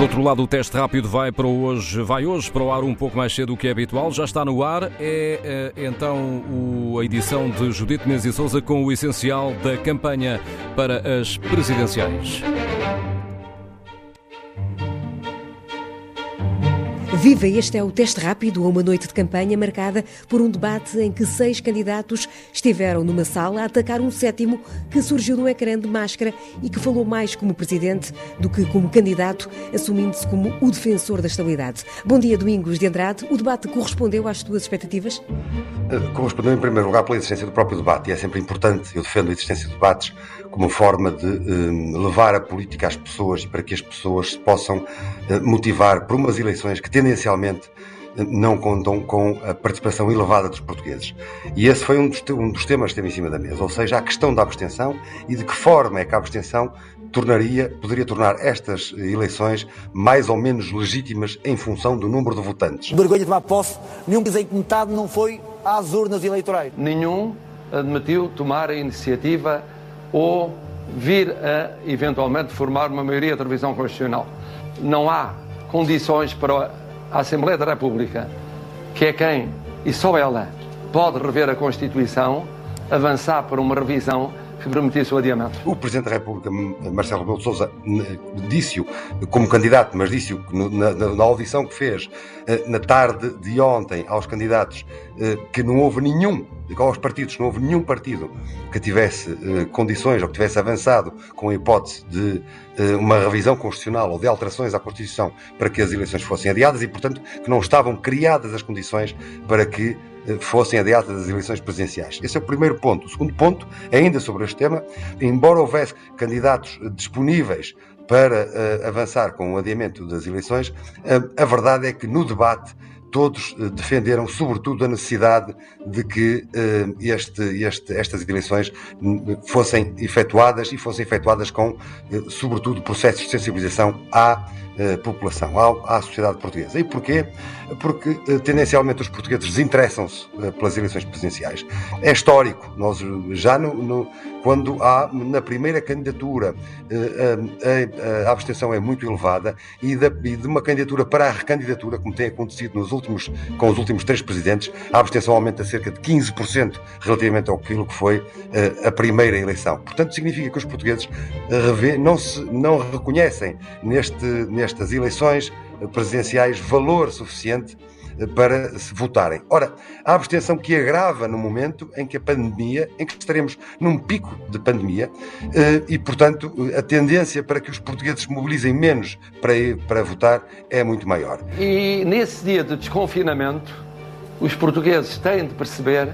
Por outro lado, o teste rápido vai, para hoje, vai hoje para o ar um pouco mais cedo do que é habitual. Já está no ar. É eh, então a edição de Judite Menezes e Souza com o essencial da campanha para as presidenciais. Viva! Este é o teste rápido a uma noite de campanha marcada por um debate em que seis candidatos estiveram numa sala a atacar um sétimo que surgiu no ecrã de máscara e que falou mais como presidente do que como candidato, assumindo-se como o defensor da estabilidade. Bom dia, Domingos de Andrade. O debate correspondeu às tuas expectativas? Eh, correspondeu, em primeiro lugar, pela existência do próprio debate, e é sempre importante. Eu defendo a existência de debates como forma de eh, levar a política às pessoas e para que as pessoas se possam eh, motivar por umas eleições que tendencialmente eh, não contam com a participação elevada dos portugueses. E esse foi um dos, um dos temas que esteve em cima da mesa, ou seja, a questão da abstenção e de que forma é que a abstenção tornaria, poderia tornar estas eleições mais ou menos legítimas em função do número de votantes. Vergonha de tomar posse, nenhum dizer que metade não foi às urnas eleitorais. Nenhum admitiu tomar a iniciativa ou vir a eventualmente formar uma maioria de revisão constitucional. Não há condições para a Assembleia da República, que é quem, e só ela, pode rever a Constituição, avançar para uma revisão que permitisse o adiamento. O Presidente da República, Marcelo Rebelo de Sousa, disse-o como candidato, mas disse-o na, na, audição que fez eh, na tarde de ontem aos candidatos eh, que não houve nenhum, aos partidos, não houve nenhum partido que tivesse eh, condições ou que tivesse avançado com a hipótese de uma revisão constitucional ou de alterações à Constituição para que as eleições fossem adiadas e, portanto, que não estavam criadas as condições para que fossem adiadas as eleições presidenciais. Esse é o primeiro ponto. O segundo ponto, ainda sobre este tema, embora houvesse candidatos disponíveis para uh, avançar com o adiamento das eleições, uh, a verdade é que no debate todos defenderam, sobretudo, a necessidade de que este, este, estas eleições fossem efetuadas e fossem efetuadas com, sobretudo, processos de sensibilização à população, à, à sociedade portuguesa. E porquê? Porque eh, tendencialmente os portugueses desinteressam-se eh, pelas eleições presidenciais. É histórico. Nós já no, no, quando há na primeira candidatura eh, a, a, a abstenção é muito elevada e, da, e, de uma candidatura para a recandidatura, como tem acontecido nos últimos, com os últimos três presidentes, a abstenção aumenta cerca de 15% relativamente ao que foi a primeira eleição. Portanto, significa que os portugueses não, se, não reconhecem neste, nestas eleições presidenciais valor suficiente eh, para se votarem. Ora, a abstenção que agrava no momento em que a pandemia, em que estaremos num pico de pandemia, eh, e, portanto, a tendência para que os portugueses se mobilizem menos para, ir, para votar é muito maior. E nesse dia de desconfinamento, os portugueses têm de perceber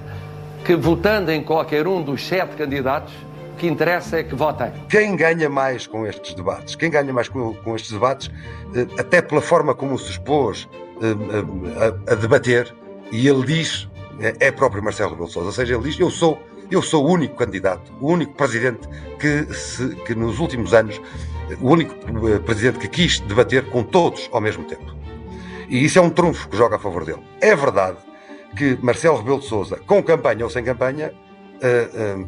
que, votando em qualquer um dos sete candidatos, que interessa é que votem. Quem ganha mais com estes debates? Quem ganha mais com, com estes debates, eh, até pela forma como se expôs eh, a, a, a debater, e ele diz, é, é próprio Marcelo Rebelo Sousa, ou seja, ele diz, eu sou, eu sou o único candidato, o único presidente que, se, que nos últimos anos, o único eh, presidente que quis debater com todos ao mesmo tempo. E isso é um trunfo que joga a favor dele. É verdade que Marcelo Rebelo de Sousa, com campanha ou sem campanha,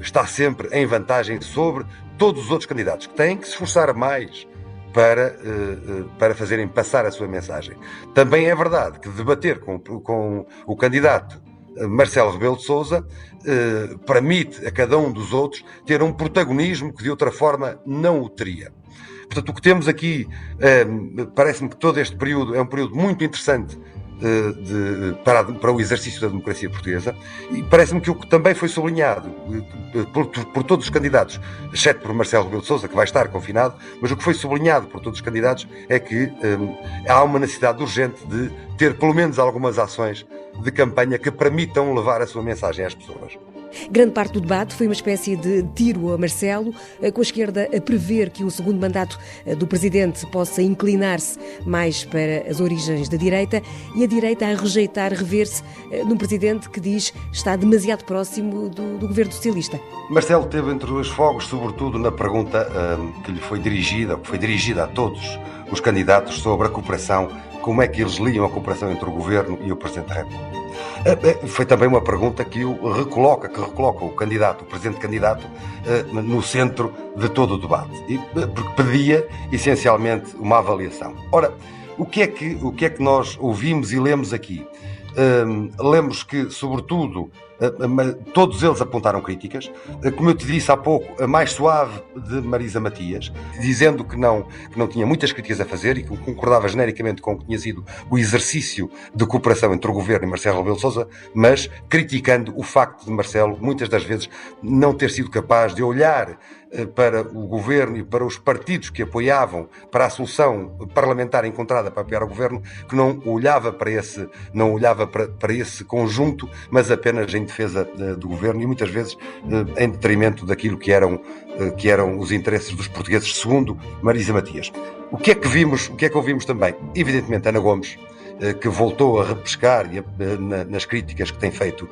está sempre em vantagem sobre todos os outros candidatos, que têm que se esforçar mais para, uh, para fazerem passar a sua mensagem. Também é verdade que debater com, com o candidato Marcelo Rebelo de Sousa permite a cada um dos outros ter um protagonismo que de outra forma não o teria. Portanto, o que temos aqui, parece-me que todo este período é um período muito interessante de, para, para, o exercício da democracia portuguesa e parece-me que o que também foi sublinhado eh, por, por, todos os candidatos, exceto por Marcelo Rebelo de Sousa, que vai estar confinado, mas o que foi sublinhado por todos os candidatos é que um, há uma necessidade urgente de ter pelo menos algumas ações de campanha que permitam levar a sua mensagem às pessoas. Grande parte do debate foi uma espécie de tiro a Marcelo, eh, com a esquerda a prever que um segundo mandato eh, do presidente possa inclinar-se mais para as origens da direita e a direita a rejeitar rever-se eh, num presidente que diz está demasiado próximo do, do governo socialista. Marcelo teve entre os fogos, sobretudo na pergunta que lhe foi dirigida, que foi dirigida a todos os candidatos sobre a cooperação, como é que eles liam a cooperação entre o governo e o Presidente da República. Foi também uma pergunta que o recoloca, que recoloca o candidato, o presente candidato, no centro de todo o debate. E, porque pedia, essencialmente, uma avaliação. Ora, o que é que, o que, é que nós ouvimos e lemos aqui? Um, lemos que, sobretudo, Todos eles apontaram críticas. Como eu te disse há pouco, a mais suave de Marisa Matias, dizendo que não, que não tinha muitas críticas a fazer e que concordava genericamente com o que tinha sido o exercício de cooperação entre o governo e Marcelo Rebelo Sousa, mas criticando o facto de Marcelo, muitas das vezes, não ter sido capaz de olhar para o governo e para os partidos que apoiavam para a solução parlamentar encontrada para apoiar o governo, que não olhava para esse, não olhava para, para esse conjunto, mas apenas em defesa eh, do governo e muitas vezes eh, em detrimento daquilo que eram, que eram os interesses dos portugueses, segundo Marisa Matias. O que é que vimos, o que é que ouvimos também? Evidentemente, Ana Gomes, eh, que voltou a repescar nas críticas que tem feito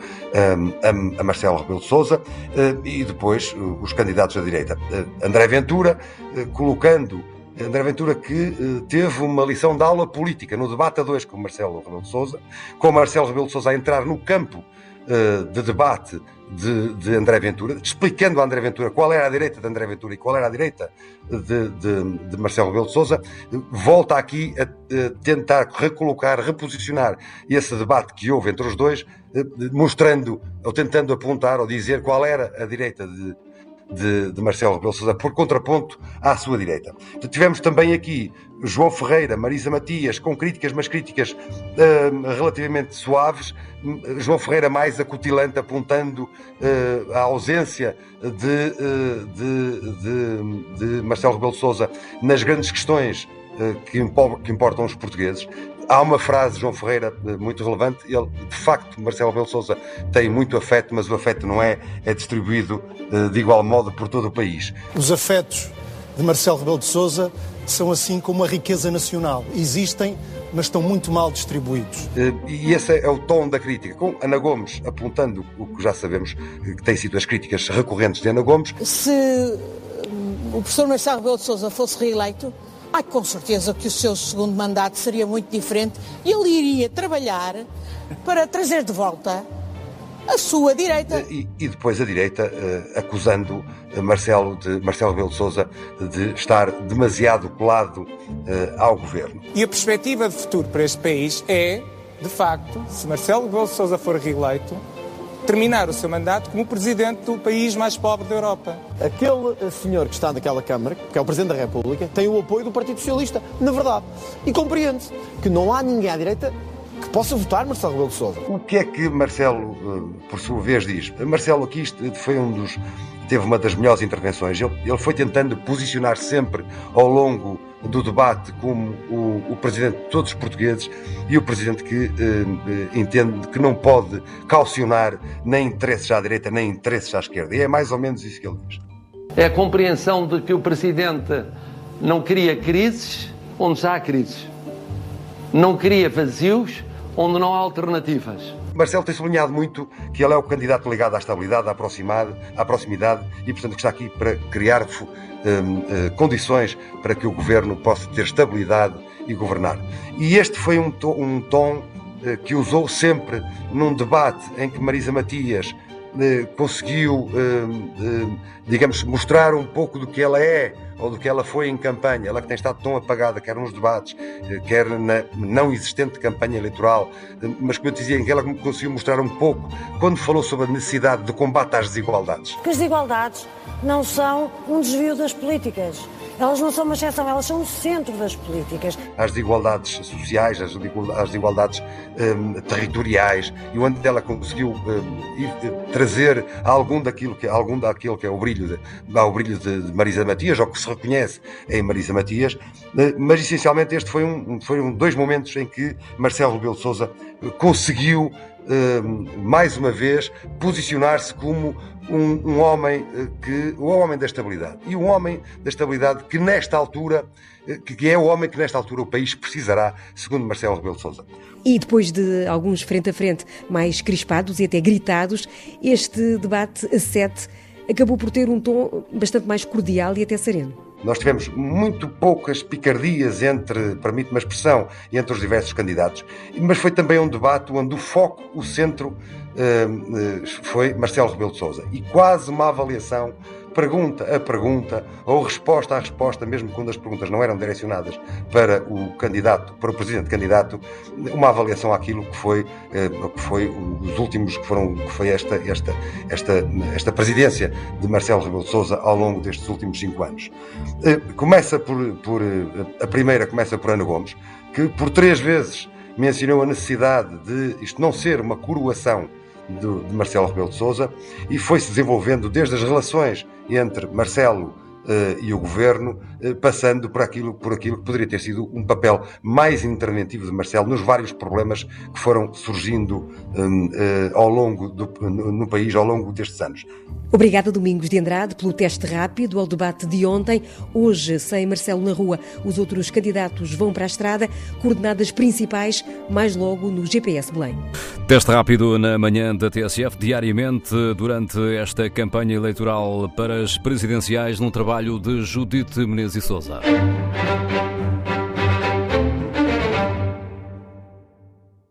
a Marcelo Rebelo de Sousa eh, e depois eh, os candidatos da direita. André Ventura colocando André Ventura que teve uma lição de aula política no debate a dois com Marcelo Rebelo de Sousa, com Marcelo Rebelo de Sousa a entrar no campo de debate de, de, André Ventura, explicando a André Ventura qual era a direita de André Ventura e qual era a direita de, de, de Marcelo Rebelo de Sousa, volta aqui a, a, tentar recolocar, reposicionar esse debate que houve entre os dois, eh, mostrando ou tentando apontar ou dizer qual era a direita de, de, de Marcelo Rebelo Sousa, por contraponto à sua direita. Tivemos também aqui João Ferreira, Marisa Matias, com críticas, mas críticas uh, relativamente suaves. João Ferreira mais acutilante, apontando uh, a ausência de, uh, de, de, de, Marcelo Rebelo Sousa nas grandes questões que, que importam os portugueses. Há uma frase de João Ferreira muito relevante. Ele, de facto, Marcelo Rebelo Sousa tem muito afeto, mas o afeto não é, é distribuído de igual modo por todo o país. Os afetos de Marcelo Rebelo de Sousa são assim como a riqueza nacional. Existem, mas estão muito mal distribuídos. Eh, e esse é o tom da crítica, com Ana Gomes apontando o que já sabemos que têm sido as críticas recorrentes de Ana Gomes. Se o professor Marcelo Rebelo de Sousa fosse reeleito, ai, com certeza que o seu segundo mandato seria muito diferente e ele iria trabalhar para trazer de volta a sua direita. E, e depois a direita uh, acusando Marcelo, de, Marcelo Rebelo de Sousa de estar demasiado colado uh, ao governo. E a perspectiva de futuro para este país é, de facto, se Marcelo Rebelo de Sousa for reeleito, terminar o seu mandato como presidente do país mais pobre da Europa. Aquele senhor que está naquela Câmara, que é o Presidente da República, tem o apoio do Partido Socialista, na verdade. E compreende que não há ninguém à direita que possa votar Marcelo Rebelo de Sousa. O que é que Marcelo, por sua vez, diz? Marcelo aqui foi um dos teve uma das melhores intervenções. Ele, ele foi tentando posicionar sempre ao longo do debate como o, o, presidente de todos os portugueses e o presidente que eh, entende que não pode calcionar nem interesses à direita nem interesses à esquerda. E é mais ou menos isso que ele diz. É a compreensão de que o presidente não cria crises onde já há crises. Não cria vazios onde não há alternativas. Marcelo tem sublinhado muito que ele é o candidato ligado à estabilidade, à proximidade, à proximidade e, portanto, que está aqui para criar um, uh, condições para que o governo possa ter estabilidade e governar. E este foi um, um tom uh, que usou sempre num debate em que Marisa Matias conseguiu, digamos, mostrar um pouco do que ela é ou do que ela foi em campanha, ela que tem estado tão apagada, quer nos debates, eh, quer na não existente campanha eleitoral, eh, mas como eu dizia, em que ela conseguiu mostrar um pouco quando falou sobre a necessidade de combate às desigualdades. Que as desigualdades não são um desvio das políticas elas não são uma exceção, elas são o centro das políticas. As desigualdades sociais, as desigualdades um, territoriais, e onde ela conseguiu um, eh, trazer algum daquilo que, algum daquilo que é o brilho de, ao brilho de Marisa Matias, ou que se reconhece em Marisa Matias, eh, mas essencialmente este foi um, foi um dois momentos em que Marcelo Rebelo de Sousa conseguiu mais uma vez posicionar-se como um, um, homem eh, que o homem da estabilidade e um homem da estabilidade que nesta altura eh, que é o homem que nesta altura o país precisará, segundo Marcelo Rebelo de Sousa. E depois de alguns frente a frente mais crispados e até gritados, este debate a sete acabou por ter um tom bastante mais cordial e até sereno. Nós tivemos muito poucas picardias entre, permite-me a expressão, entre os diversos candidatos, mas foi também um debate onde o foco, o centro, eh, eh, foi Marcelo Rebelo de Sousa. E quase uma avaliação pergunta a pergunta ou resposta a resposta, mesmo quando as perguntas não eram direcionadas para o candidato, para o presidente candidato, uma avaliação àquilo que foi, eh, que foi os últimos, que foram, que foi esta, esta, esta, esta presidência de Marcelo Rebelo de Sousa ao longo destes últimos cinco anos. Eh, começa por, por, eh, a primeira começa por Ana Gomes, que por três vezes mencionou a necessidade de isto não ser uma coroação de, Marcelo Rebelo de Sousa e foi-se desenvolvendo desde as relações entre Marcelo e o governo, uh, passando por aquilo, por aquilo que poderia ter sido um papel mais interventivo de Marcelo nos vários problemas que foram surgindo um, uh, ao longo do, no, no país ao longo destes anos. Obrigada, Domingos de Andrade, pelo teste rápido ao debate de ontem. Hoje, sem Marcelo na rua, os outros candidatos vão para a estrada, coordenadas principais, mais logo no GPS Belém. Teste rápido na manhã da TSF, diariamente durante esta campanha eleitoral para as presidenciais, num trabalho de Judite Menezes e Souza.